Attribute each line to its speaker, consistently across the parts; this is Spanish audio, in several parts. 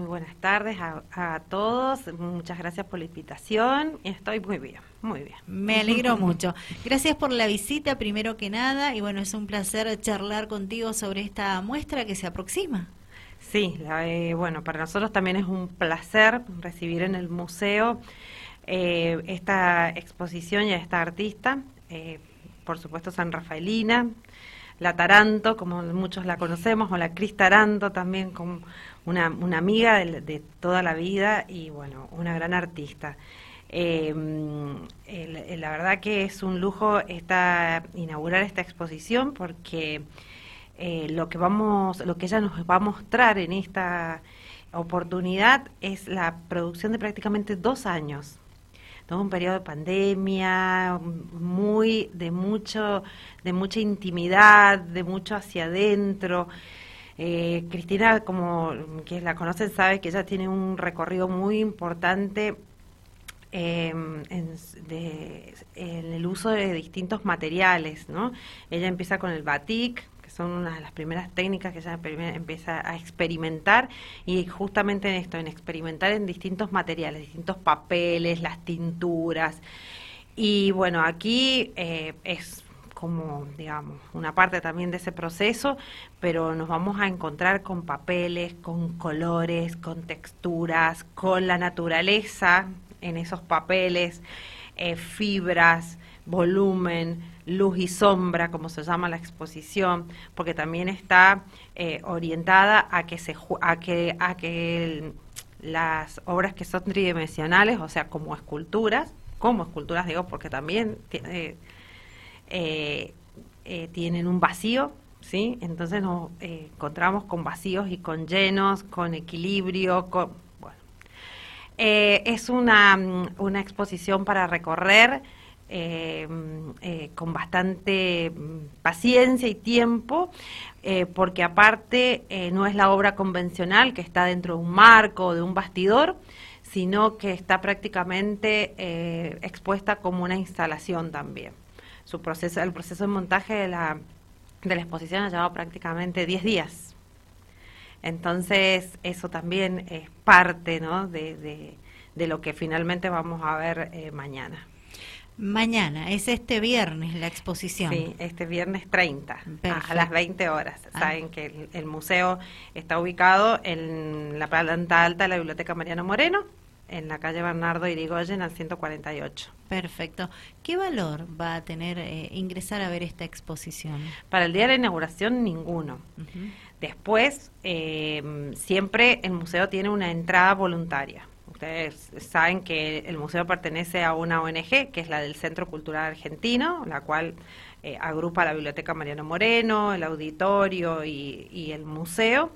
Speaker 1: Muy buenas tardes a, todos. Muchas gracias por la invitación. Estoy muy bien, muy bien.
Speaker 2: Me alegro mucho. Gracias por la visita, primero que nada. Y bueno, es un placer charlar contigo sobre esta muestra que se aproxima.
Speaker 1: Sí, eh, bueno, para nosotros también es un placer recibir en el museo eh, esta exposición y a esta artista. Eh, por supuesto, San Rafaelina, la Taranto, como muchos la conocemos, o la Cris Taranto también, como una, amiga de, toda la vida y bueno, una gran artista. Eh, la verdad que es un lujo esta, inaugurar esta exposición porque eh, lo que vamos, lo que ella nos va a mostrar en esta oportunidad es la producción de prácticamente dos años todo un periodo de pandemia, muy de mucho, de mucha intimidad, de mucho hacia adentro. Eh, Cristina, como quienes la conocen, sabe que ella tiene un recorrido muy importante em, en, el uso de distintos materiales, ¿no? Ella empieza con el batik, son una de las primeras técnicas que ella empieza a experimentar y justamente en esto, en experimentar en distintos materiales, distintos papeles, las tinturas. Y bueno, aquí eh, es como, digamos, una parte también de ese proceso, pero nos vamos a encontrar con papeles, con colores, con texturas, con la naturaleza en esos papeles, eh, fibras, volumen, luz y sombra, como se llama la exposición, porque también está eh, orientada a que se a que a que las obras que son tridimensionales, o sea, como esculturas, como esculturas digo, porque también eh, eh, tienen un vacío, ¿sí? Entonces nos encontramos con vacíos y con llenos, con equilibrio, con... Bueno. es una, mm, una, exposición para recorrer mm, con bastante mm, paciencia y tiempo, porque aparte no es la obra convencional que está dentro de un marco o de un bastidor, sino que está prácticamente expuesta como una instalación también su proceso, el proceso de montaje de la, de la exposición ha llevado prácticamente 10 días. Entonces, eso también es parte ¿no? de, de, lo que finalmente vamos a ver eh, mañana.
Speaker 2: Mañana, es este viernes la exposición.
Speaker 1: Sí, este viernes 30, a las 20 horas. Ah. Saben que el, el, museo está ubicado en la planta alta de la Biblioteca Mariano Moreno, en la calle Bernardo Irigoyen al 148.
Speaker 2: Perfecto. ¿Qué valor va a tener eh, ingresar a ver esta exposición?
Speaker 1: Para el día de la inauguración, ninguno. Después, eh, siempre el museo tiene una entrada voluntaria. Ustedes saben que el museo pertenece a una ONG, que es la del Centro Cultural Argentino, la cual eh, agrupa la Biblioteca Mariano Moreno, el auditorio y, y el museo.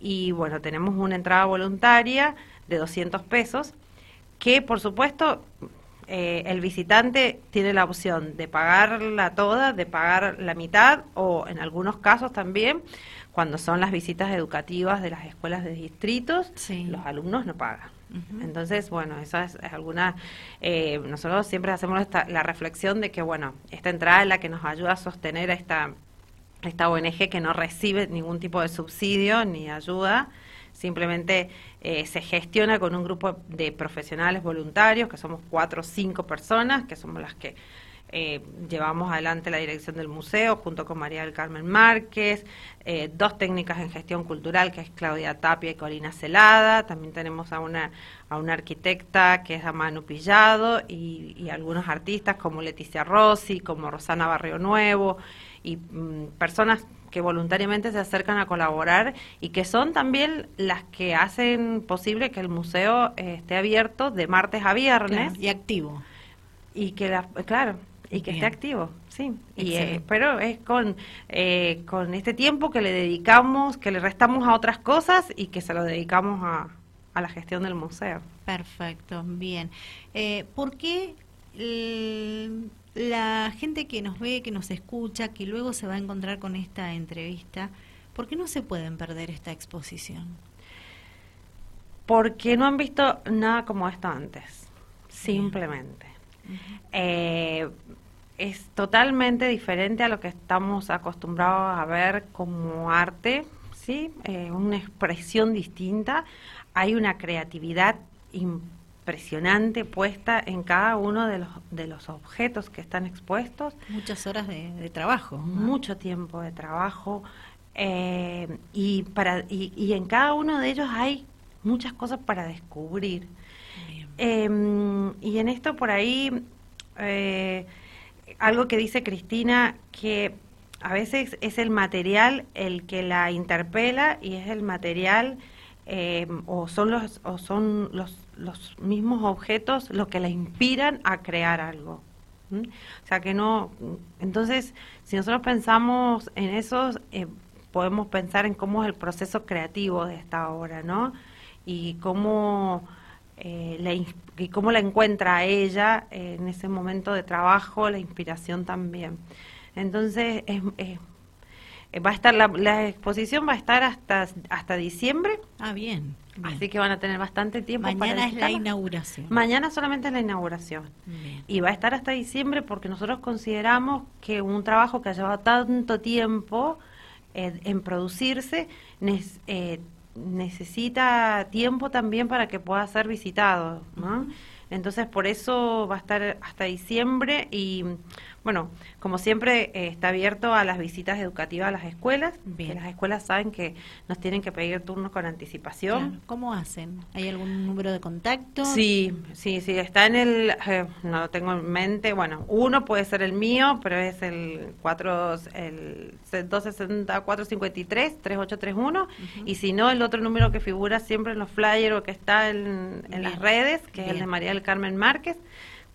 Speaker 1: Y bueno, tenemos una entrada voluntaria de 200 pesos, que por supuesto eh, el visitante tiene la opción de pagarla toda, de pagar la mitad o en algunos casos también, cuando son las visitas educativas de las escuelas de distritos, los alumnos no pagan. Entonces, bueno, esa es, alguna. Eh, nosotros siempre hacemos esta, la reflexión de que, bueno, esta entrada es la que nos ayuda a sostener a esta, esta ONG que no recibe ningún tipo de subsidio ni ayuda simplemente eh, se gestiona con un grupo de profesionales voluntarios, que somos cuatro o cinco personas, que somos las que eh, llevamos adelante la dirección del museo junto con María del Carmen Márquez, eh, dos técnicas en gestión cultural que es Claudia Tapia y Corina Celada, también tenemos a una, a una arquitecta que es a Manu Pillado y, y algunos artistas como Leticia Rossi, como Rosana Barrio Nuevo y mm, personas que voluntariamente se acercan a colaborar y que son también las que hacen posible que el museo eh, esté abierto de martes a viernes.
Speaker 2: Y activo.
Speaker 1: Y que la, claro y que esté activo sí. Y eh, pero es con eh, con este tiempo que le dedicamos que le restamos a otras cosas y que se lo dedicamos a, a la gestión del museo.
Speaker 2: Perfecto bien. ¿por qué la gente que nos ve, que nos escucha, que luego se va a encontrar con esta entrevista, ¿por qué no se pueden perder esta exposición?
Speaker 1: Porque no han visto nada como esto antes, simplemente. Eh, es totalmente diferente a lo que estamos acostumbrados a ver como arte, ¿sí? Eh, una expresión distinta hay una creatividad impresionante puesta en cada uno de los, de los objetos que están expuestos.
Speaker 2: Muchas horas de, trabajo.
Speaker 1: Mucho tiempo de trabajo. Eh, y, para, y, en cada uno de ellos hay muchas cosas para descubrir. Em, y en esto por ahí, eh, algo que dice Cristina, que a veces es el material el que la interpela y es el material em, o son los o son los los mismos objetos los que la inspiran a crear algo. O sea que no, entonces si nosotros pensamos en eso, eh, podemos pensar en cómo es el proceso creativo de esta obra, ¿no? Y cómo, eh, la, y cómo la encuentra a ella en ese momento de trabajo, la inspiración también. Entonces, es, va a estar la, la, exposición va a estar hasta hasta diciembre.
Speaker 2: Ah, bien.
Speaker 1: Así que van a tener bastante tiempo.
Speaker 2: Mañana es la inauguración.
Speaker 1: Mañana solamente es la inauguración. Y va a estar hasta diciembre porque nosotros consideramos que un trabajo que ha llevado tanto tiempo eh, en producirse eh, necesita tiempo también para que pueda ser visitado. Entonces por eso va a estar hasta diciembre y bueno, como siempre, eh, está abierto a las visitas educativas a las escuelas. Que las escuelas saben que nos tienen que pedir turnos con anticipación.
Speaker 2: ¿Cómo hacen? ¿Hay algún número de contacto?
Speaker 1: Sí, sí, sí, está en el, eh, no lo tengo en mente, bueno, uno puede ser el mío, pero es el, 4, el 260-453-3831, y si no, el otro número que figura siempre en los flyers o que está en, las redes, que es el de María del Carmen Márquez,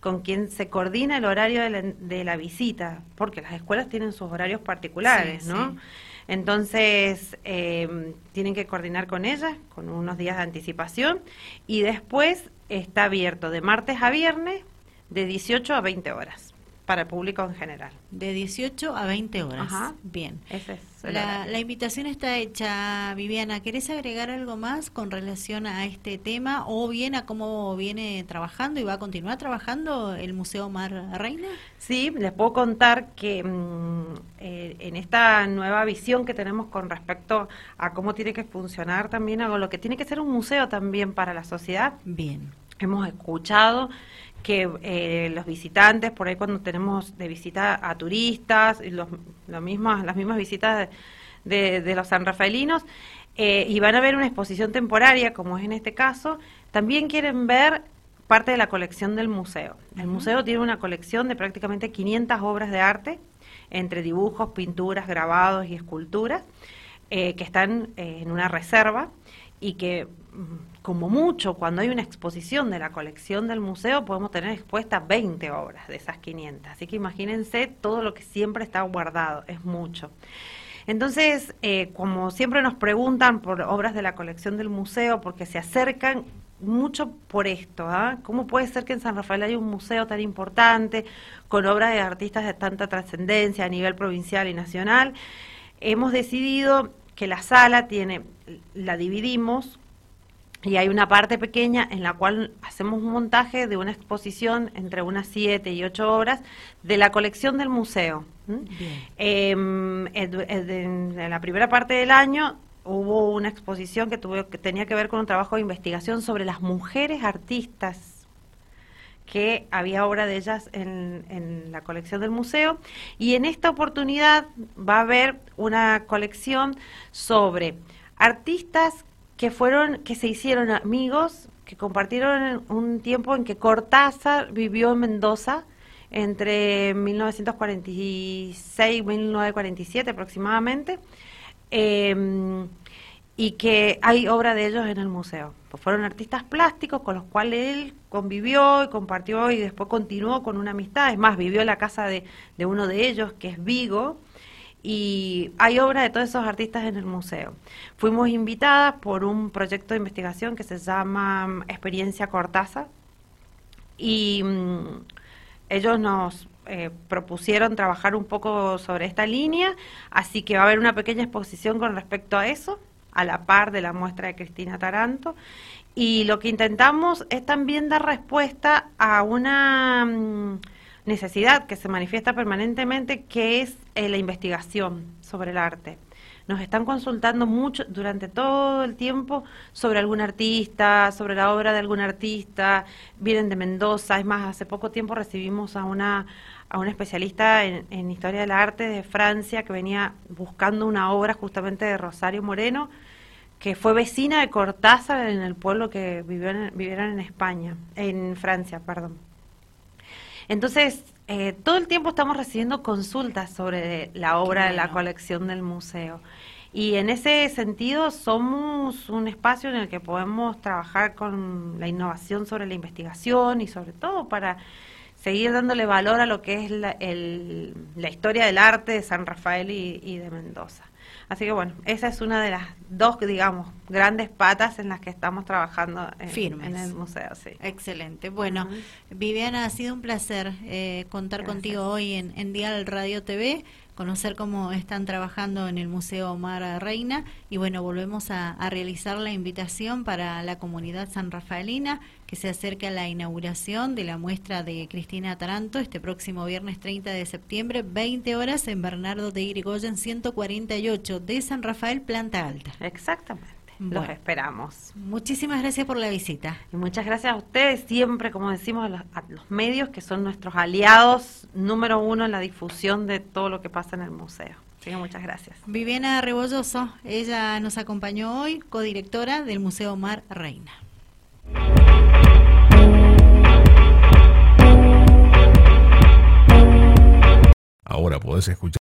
Speaker 1: con quien se coordina el horario de la, visita, porque las escuelas tienen sus horarios particulares, ¿no? Entonces, eh, tienen que coordinar con ellas, con unos días de anticipación, y después está abierto de martes a viernes de 18 a 20 horas para el público en general.
Speaker 2: De 18 a 20 horas. Bien. la, la, invitación está hecha, Viviana. ¿Querés agregar algo más con relación a este tema o bien a cómo viene trabajando y va a continuar trabajando el Museo Mar Reina?
Speaker 1: Sí, les puedo contar que mm, eh, en esta nueva visión que tenemos con respecto a cómo tiene que funcionar también, algo lo que tiene que ser un museo también para la sociedad.
Speaker 2: Bien.
Speaker 1: Hemos escuchado que eh, los visitantes, por ahí cuando tenemos de visita a turistas, los, las mismas visitas de, los sanrafaelinos, eh, y van a ver una exposición temporaria, como es en este caso, también quieren ver parte de la colección del museo. El museo tiene una colección de prácticamente 500 obras de arte, entre dibujos, pinturas, grabados y esculturas, eh, que están en una reserva y que mm, como mucho, cuando hay una exposición de la colección del museo, podemos tener expuestas 20 obras de esas 500. Así que imagínense todo lo que siempre está guardado, es mucho. Entonces, eh, como siempre nos preguntan por obras de la colección del museo, porque se acercan mucho por esto, ¿ah? ¿cómo puede ser que en San Rafael haya un museo tan importante, con obras de artistas de tanta trascendencia a nivel provincial y nacional? Hemos decidido que la sala tiene, la dividimos y hay una parte pequeña en la cual hacemos un montaje de una exposición entre unas siete y ocho obras de la colección del museo. Em, en la primera parte del año hubo una exposición que, tuvo, que tenía que ver con un trabajo de investigación sobre las mujeres artistas que había obra de ellas en, en, la colección del museo. Y en esta oportunidad va a haber una colección sobre artistas que fueron, que se hicieron amigos, que compartieron un tiempo en que Cortázar vivió en Mendoza entre 1946 y 1947 aproximadamente, em, y que hay obra de ellos en el museo. Pues fueron artistas plásticos con los cuales él convivió y compartió y después continuó con una amistad. Es más, vivió en la casa de, de uno de ellos, que es Vigo, y hay obra de todos esos artistas en el museo. Fuimos invitadas por un proyecto de investigación que se llama mm, Experiencia Cortázar y mm, ellos nos eh, propusieron trabajar un poco sobre esta línea, así que va a haber una pequeña exposición con respecto a eso, a la par de la muestra de Cristina Taranto. Y lo que intentamos es también dar respuesta a una... Mm, necesidad que se manifiesta permanentemente, que es eh, la investigación sobre el arte. nos están consultando mucho durante todo el tiempo sobre algún artista, sobre la obra de algún artista, vienen de Mendoza, es más, hace poco tiempo recibimos a una a un especialista en, en historia del arte de Francia que venía buscando una obra justamente de Rosario Moreno, que fue vecina de Cortázar en el pueblo que vivieron, vivieron en España, en Francia, perdón. Entonces, eh, todo el tiempo estamos recibiendo consultas sobre la obra de la colección del museo. Y en ese sentido somos un espacio en el que podemos trabajar con la innovación sobre la investigación y sobre todo para seguir dándole valor a lo que es la, la historia del arte de San Rafael y, de Mendoza. Así que bueno, esa es una de las dos, digamos, grandes patas en las que estamos trabajando en, en el museo. Sí.
Speaker 2: Excelente. Bueno, Viviana, ha sido un placer eh, contar contigo hoy en, en Dial Radio TV conocer cómo están trabajando en el Museo Omar Reina y bueno, volvemos a, realizar la invitación para la comunidad san rafaelina que se acerca a la inauguración de la muestra de Cristina Taranto este próximo viernes 30 de septiembre, 20 horas en Bernardo de Irigoyen 148 de San Rafael, planta alta.
Speaker 1: Exactamente. Los esperamos.
Speaker 2: Muchísimas gracias por la visita.
Speaker 1: Y muchas gracias a ustedes, siempre, como decimos, a los, medios que son nuestros aliados número uno en la difusión de todo lo que pasa en el museo. Así muchas gracias.
Speaker 2: Viviana Rebolloso, ella nos acompañó hoy, codirectora del Museo Mar Reina.
Speaker 3: Ahora podés escuchar.